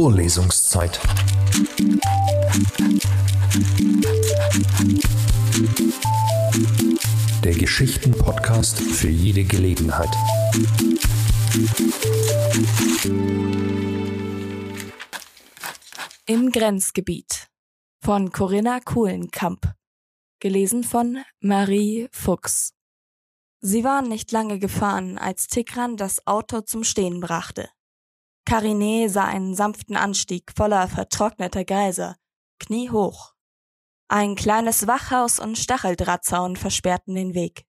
Vorlesungszeit. Der Geschichten-Podcast für jede Gelegenheit. Im Grenzgebiet von Corinna Kuhlenkamp. Gelesen von Marie Fuchs. Sie waren nicht lange gefahren, als Tigran das Auto zum Stehen brachte. Karine sah einen sanften Anstieg voller vertrockneter Gräser, kniehoch. Ein kleines Wachhaus und Stacheldrahtzaun versperrten den Weg.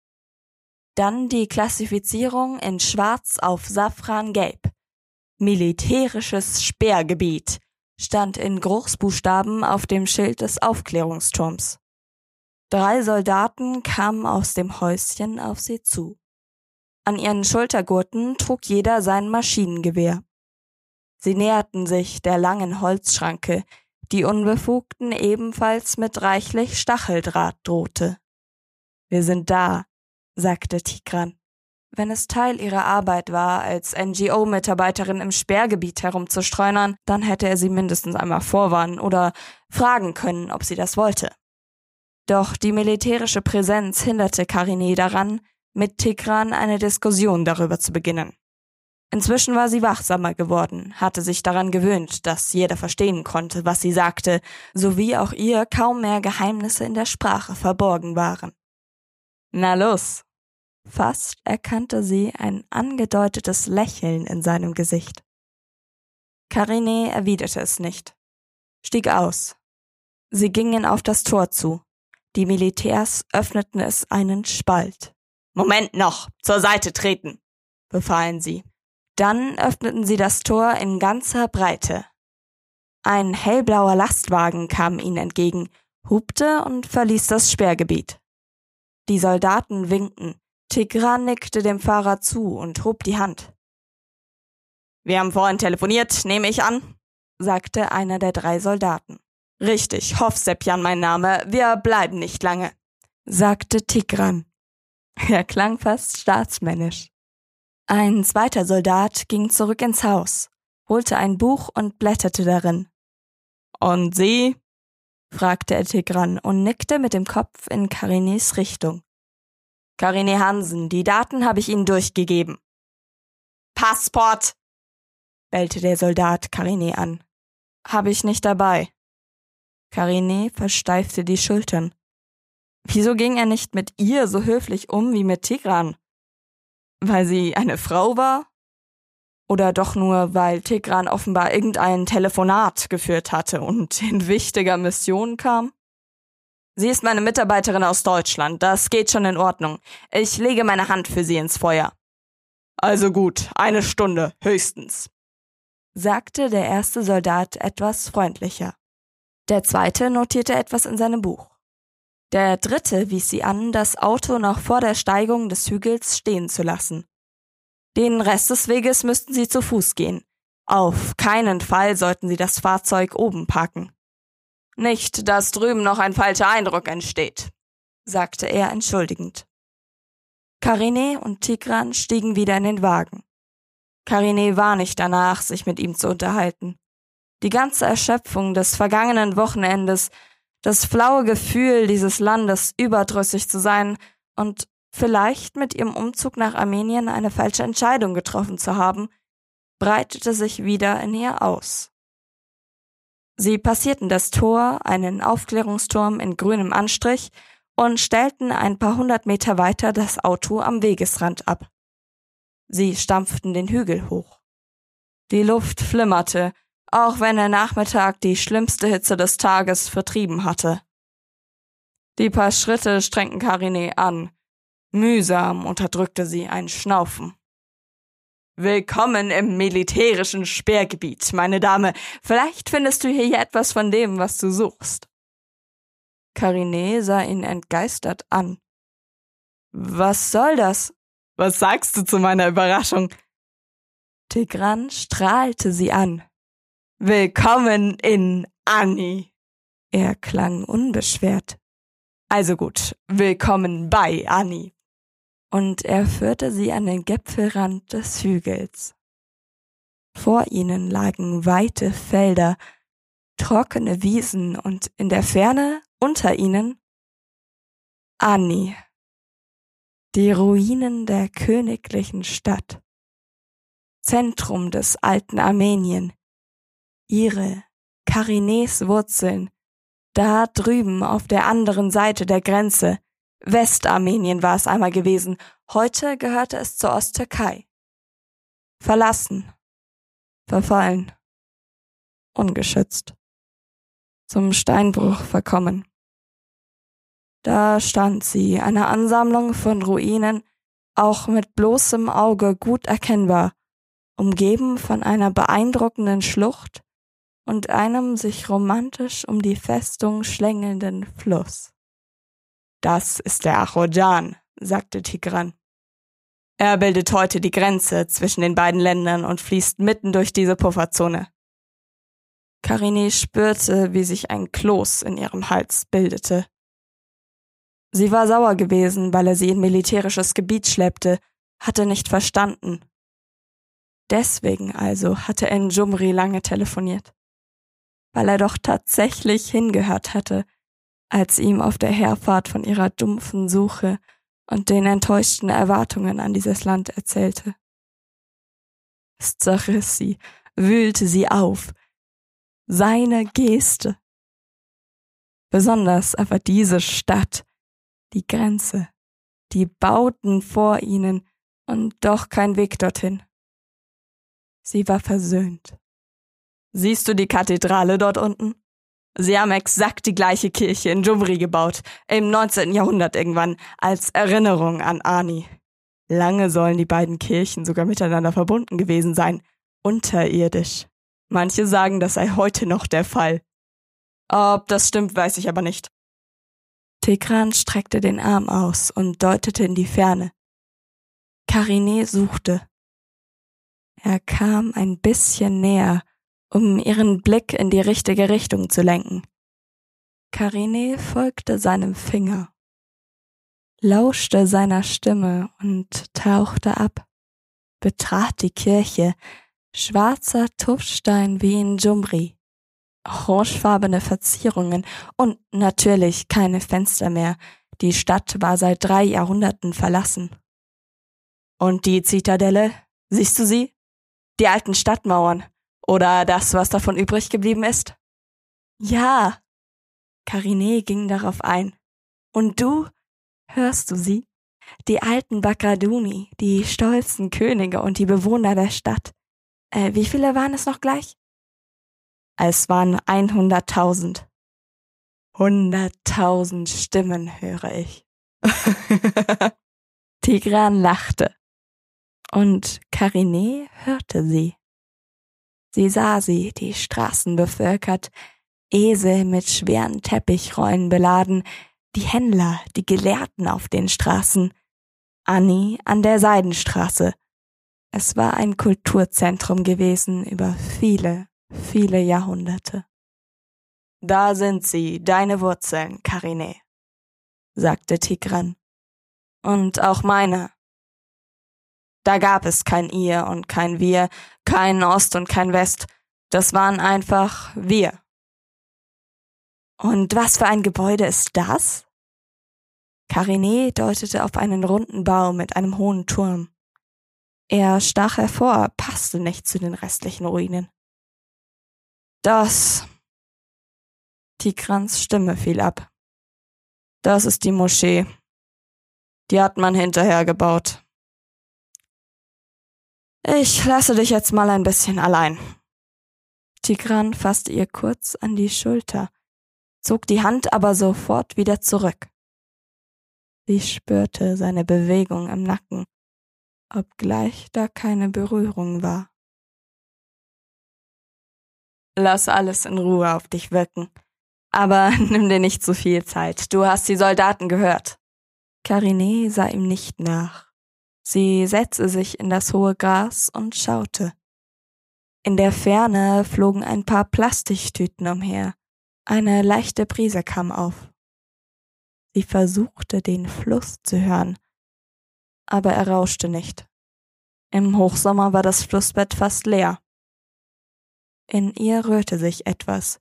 Dann die Klassifizierung in Schwarz auf Safrangelb. Militärisches Sperrgebiet stand in Großbuchstaben auf dem Schild des Aufklärungsturms. Drei Soldaten kamen aus dem Häuschen auf sie zu. An ihren Schultergurten trug jeder sein Maschinengewehr. Sie näherten sich der langen Holzschranke, die Unbefugten ebenfalls mit reichlich Stacheldraht drohte. Wir sind da, sagte Tigran. Wenn es Teil ihrer Arbeit war, als NGO-Mitarbeiterin im Sperrgebiet herumzustreunern, dann hätte er sie mindestens einmal vorwarnen oder fragen können, ob sie das wollte. Doch die militärische Präsenz hinderte Karine daran, mit Tigran eine Diskussion darüber zu beginnen. Inzwischen war sie wachsamer geworden, hatte sich daran gewöhnt, dass jeder verstehen konnte, was sie sagte, sowie auch ihr kaum mehr Geheimnisse in der Sprache verborgen waren. Na los, Fast erkannte sie ein angedeutetes Lächeln in seinem Gesicht. Karine erwiderte es nicht, stieg aus. Sie gingen auf das Tor zu. Die Militärs öffneten es einen Spalt. Moment noch, zur Seite treten, befahlen sie. Dann öffneten sie das Tor in ganzer Breite. Ein hellblauer Lastwagen kam ihnen entgegen, hupte und verließ das Sperrgebiet. Die Soldaten winkten, Tigran nickte dem Fahrer zu und hob die Hand. Wir haben vorhin telefoniert, nehme ich an, sagte einer der drei Soldaten. Richtig, Hofsepjan mein Name, wir bleiben nicht lange, sagte Tigran. Er klang fast staatsmännisch. Ein zweiter Soldat ging zurück ins Haus, holte ein Buch und blätterte darin. Und Sie? fragte er Tigran und nickte mit dem Kopf in Karinis Richtung. Karine Hansen, die Daten habe ich Ihnen durchgegeben. Passport! bellte der Soldat Karine an. Habe ich nicht dabei. Karine versteifte die Schultern. Wieso ging er nicht mit ihr so höflich um wie mit Tigran? Weil sie eine Frau war? Oder doch nur, weil Tigran offenbar irgendein Telefonat geführt hatte und in wichtiger Mission kam? Sie ist meine Mitarbeiterin aus Deutschland. Das geht schon in Ordnung. Ich lege meine Hand für Sie ins Feuer. Also gut, eine Stunde, höchstens, sagte der erste Soldat etwas freundlicher. Der zweite notierte etwas in seinem Buch. Der dritte wies sie an, das Auto noch vor der Steigung des Hügels stehen zu lassen. Den Rest des Weges müssten sie zu Fuß gehen. Auf keinen Fall sollten sie das Fahrzeug oben parken. Nicht, dass drüben noch ein falscher Eindruck entsteht, sagte er entschuldigend. Karine und Tigran stiegen wieder in den Wagen. Karine war nicht danach, sich mit ihm zu unterhalten. Die ganze Erschöpfung des vergangenen Wochenendes, das flaue Gefühl dieses Landes überdrüssig zu sein und vielleicht mit ihrem Umzug nach Armenien eine falsche Entscheidung getroffen zu haben, breitete sich wieder in ihr aus. Sie passierten das Tor, einen Aufklärungsturm in grünem Anstrich und stellten ein paar hundert Meter weiter das Auto am Wegesrand ab. Sie stampften den Hügel hoch. Die Luft flimmerte, auch wenn der Nachmittag die schlimmste Hitze des Tages vertrieben hatte. Die paar Schritte strengten Karine an. Mühsam unterdrückte sie ein Schnaufen. Willkommen im militärischen Sperrgebiet, meine Dame. Vielleicht findest du hier etwas von dem, was du suchst. Karine sah ihn entgeistert an. Was soll das? Was sagst du zu meiner Überraschung? Tigran strahlte sie an. Willkommen in Annie. Er klang unbeschwert. Also gut, willkommen bei Annie und er führte sie an den Gipfelrand des Hügels. Vor ihnen lagen weite Felder, trockene Wiesen und in der Ferne unter ihnen Anni, die Ruinen der königlichen Stadt, Zentrum des alten Armenien, ihre Karines Wurzeln, da drüben auf der anderen Seite der Grenze, Westarmenien war es einmal gewesen, heute gehörte es zur Osttürkei. Verlassen, verfallen, ungeschützt, zum Steinbruch verkommen. Da stand sie, eine Ansammlung von Ruinen, auch mit bloßem Auge gut erkennbar, umgeben von einer beeindruckenden Schlucht und einem sich romantisch um die Festung schlängelnden Fluss. Das ist der Achojan, sagte Tigran. Er bildet heute die Grenze zwischen den beiden Ländern und fließt mitten durch diese Pufferzone. Karini spürte, wie sich ein Kloß in ihrem Hals bildete. Sie war sauer gewesen, weil er sie in militärisches Gebiet schleppte, hatte nicht verstanden. Deswegen also hatte er in Jumri lange telefoniert. Weil er doch tatsächlich hingehört hatte, als ihm auf der Herfahrt von ihrer dumpfen Suche und den enttäuschten Erwartungen an dieses Land erzählte. Es zerriss sie, wühlte sie auf. Seine Geste. Besonders aber diese Stadt, die Grenze, die Bauten vor ihnen und doch kein Weg dorthin. Sie war versöhnt. Siehst du die Kathedrale dort unten? Sie haben exakt die gleiche Kirche in Jumri gebaut, im 19. Jahrhundert irgendwann, als Erinnerung an Ani. Lange sollen die beiden Kirchen sogar miteinander verbunden gewesen sein, unterirdisch. Manche sagen, das sei heute noch der Fall. Ob das stimmt, weiß ich aber nicht. Tekran streckte den Arm aus und deutete in die Ferne. Karine suchte. Er kam ein bisschen näher um ihren Blick in die richtige Richtung zu lenken. Karine folgte seinem Finger, lauschte seiner Stimme und tauchte ab, betrat die Kirche, schwarzer Tuffstein wie in Jumri, orangefarbene Verzierungen und natürlich keine Fenster mehr, die Stadt war seit drei Jahrhunderten verlassen. Und die Zitadelle, siehst du sie? Die alten Stadtmauern, oder das, was davon übrig geblieben ist? Ja. Karine ging darauf ein. Und du? Hörst du sie? Die alten Bakraduni, die stolzen Könige und die Bewohner der Stadt. Äh, wie viele waren es noch gleich? Es waren einhunderttausend. Hunderttausend Stimmen höre ich. Tigran lachte. Und Karine hörte sie. Sie sah sie, die Straßen bevölkert, Esel mit schweren Teppichrollen beladen, die Händler, die Gelehrten auf den Straßen, Annie an der Seidenstraße. Es war ein Kulturzentrum gewesen über viele, viele Jahrhunderte. Da sind sie, deine Wurzeln, Karine, sagte Tigran. Und auch meine. Da gab es kein ihr und kein wir, kein Ost und kein West. Das waren einfach wir. Und was für ein Gebäude ist das? Karine deutete auf einen runden Bau mit einem hohen Turm. Er stach hervor, passte nicht zu den restlichen Ruinen. Das. Tigrans Stimme fiel ab. Das ist die Moschee. Die hat man hinterher gebaut. Ich lasse dich jetzt mal ein bisschen allein. Tigran fasste ihr kurz an die Schulter, zog die Hand aber sofort wieder zurück. Sie spürte seine Bewegung im Nacken, obgleich da keine Berührung war. Lass alles in Ruhe auf dich wirken. Aber nimm dir nicht zu viel Zeit. Du hast die Soldaten gehört. Karine sah ihm nicht nach. Sie setzte sich in das hohe Gras und schaute. In der Ferne flogen ein paar Plastiktüten umher. Eine leichte Brise kam auf. Sie versuchte, den Fluss zu hören, aber er rauschte nicht. Im Hochsommer war das Flussbett fast leer. In ihr rührte sich etwas,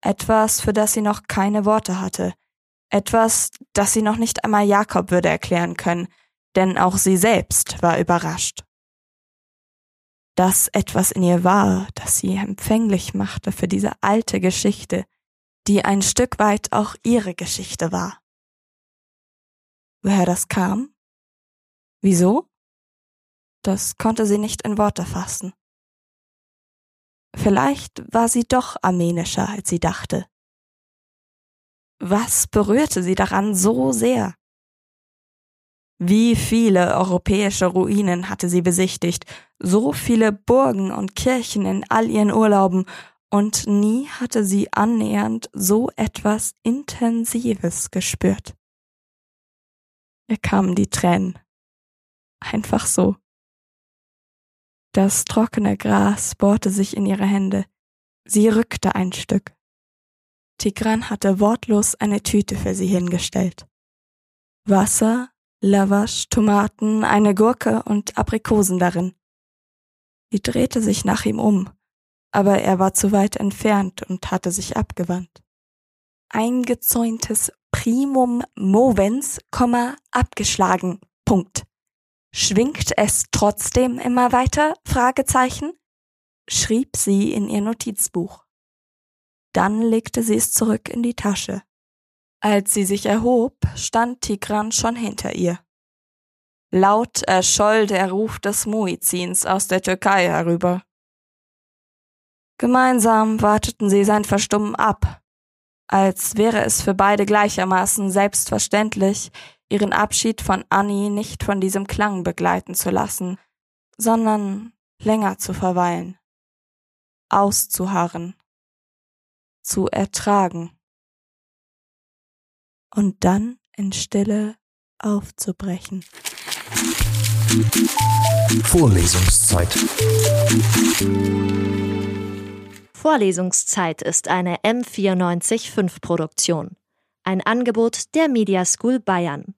etwas, für das sie noch keine Worte hatte, etwas, das sie noch nicht einmal Jakob würde erklären können, denn auch sie selbst war überrascht. Dass etwas in ihr war, das sie empfänglich machte für diese alte Geschichte, die ein Stück weit auch ihre Geschichte war. Woher das kam? Wieso? Das konnte sie nicht in Worte fassen. Vielleicht war sie doch armenischer, als sie dachte. Was berührte sie daran so sehr? Wie viele europäische Ruinen hatte sie besichtigt, so viele Burgen und Kirchen in all ihren Urlauben, und nie hatte sie annähernd so etwas Intensives gespürt. Ihr kamen die Tränen. Einfach so. Das trockene Gras bohrte sich in ihre Hände. Sie rückte ein Stück. Tigran hatte wortlos eine Tüte für sie hingestellt. Wasser, Lavash, Tomaten, eine Gurke und Aprikosen darin. Sie drehte sich nach ihm um, aber er war zu weit entfernt und hatte sich abgewandt. Eingezäuntes Primum movens, abgeschlagen. Punkt. Schwingt es trotzdem immer weiter? Fragezeichen? schrieb sie in ihr Notizbuch. Dann legte sie es zurück in die Tasche. Als sie sich erhob, stand Tigran schon hinter ihr. Laut erscholl der Ruf des Muizins aus der Türkei herüber. Gemeinsam warteten sie sein Verstummen ab, als wäre es für beide gleichermaßen selbstverständlich, ihren Abschied von Annie nicht von diesem Klang begleiten zu lassen, sondern länger zu verweilen, auszuharren, zu ertragen und dann in Stille aufzubrechen. Vorlesungszeit. Vorlesungszeit ist eine M945 Produktion. Ein Angebot der Media School Bayern.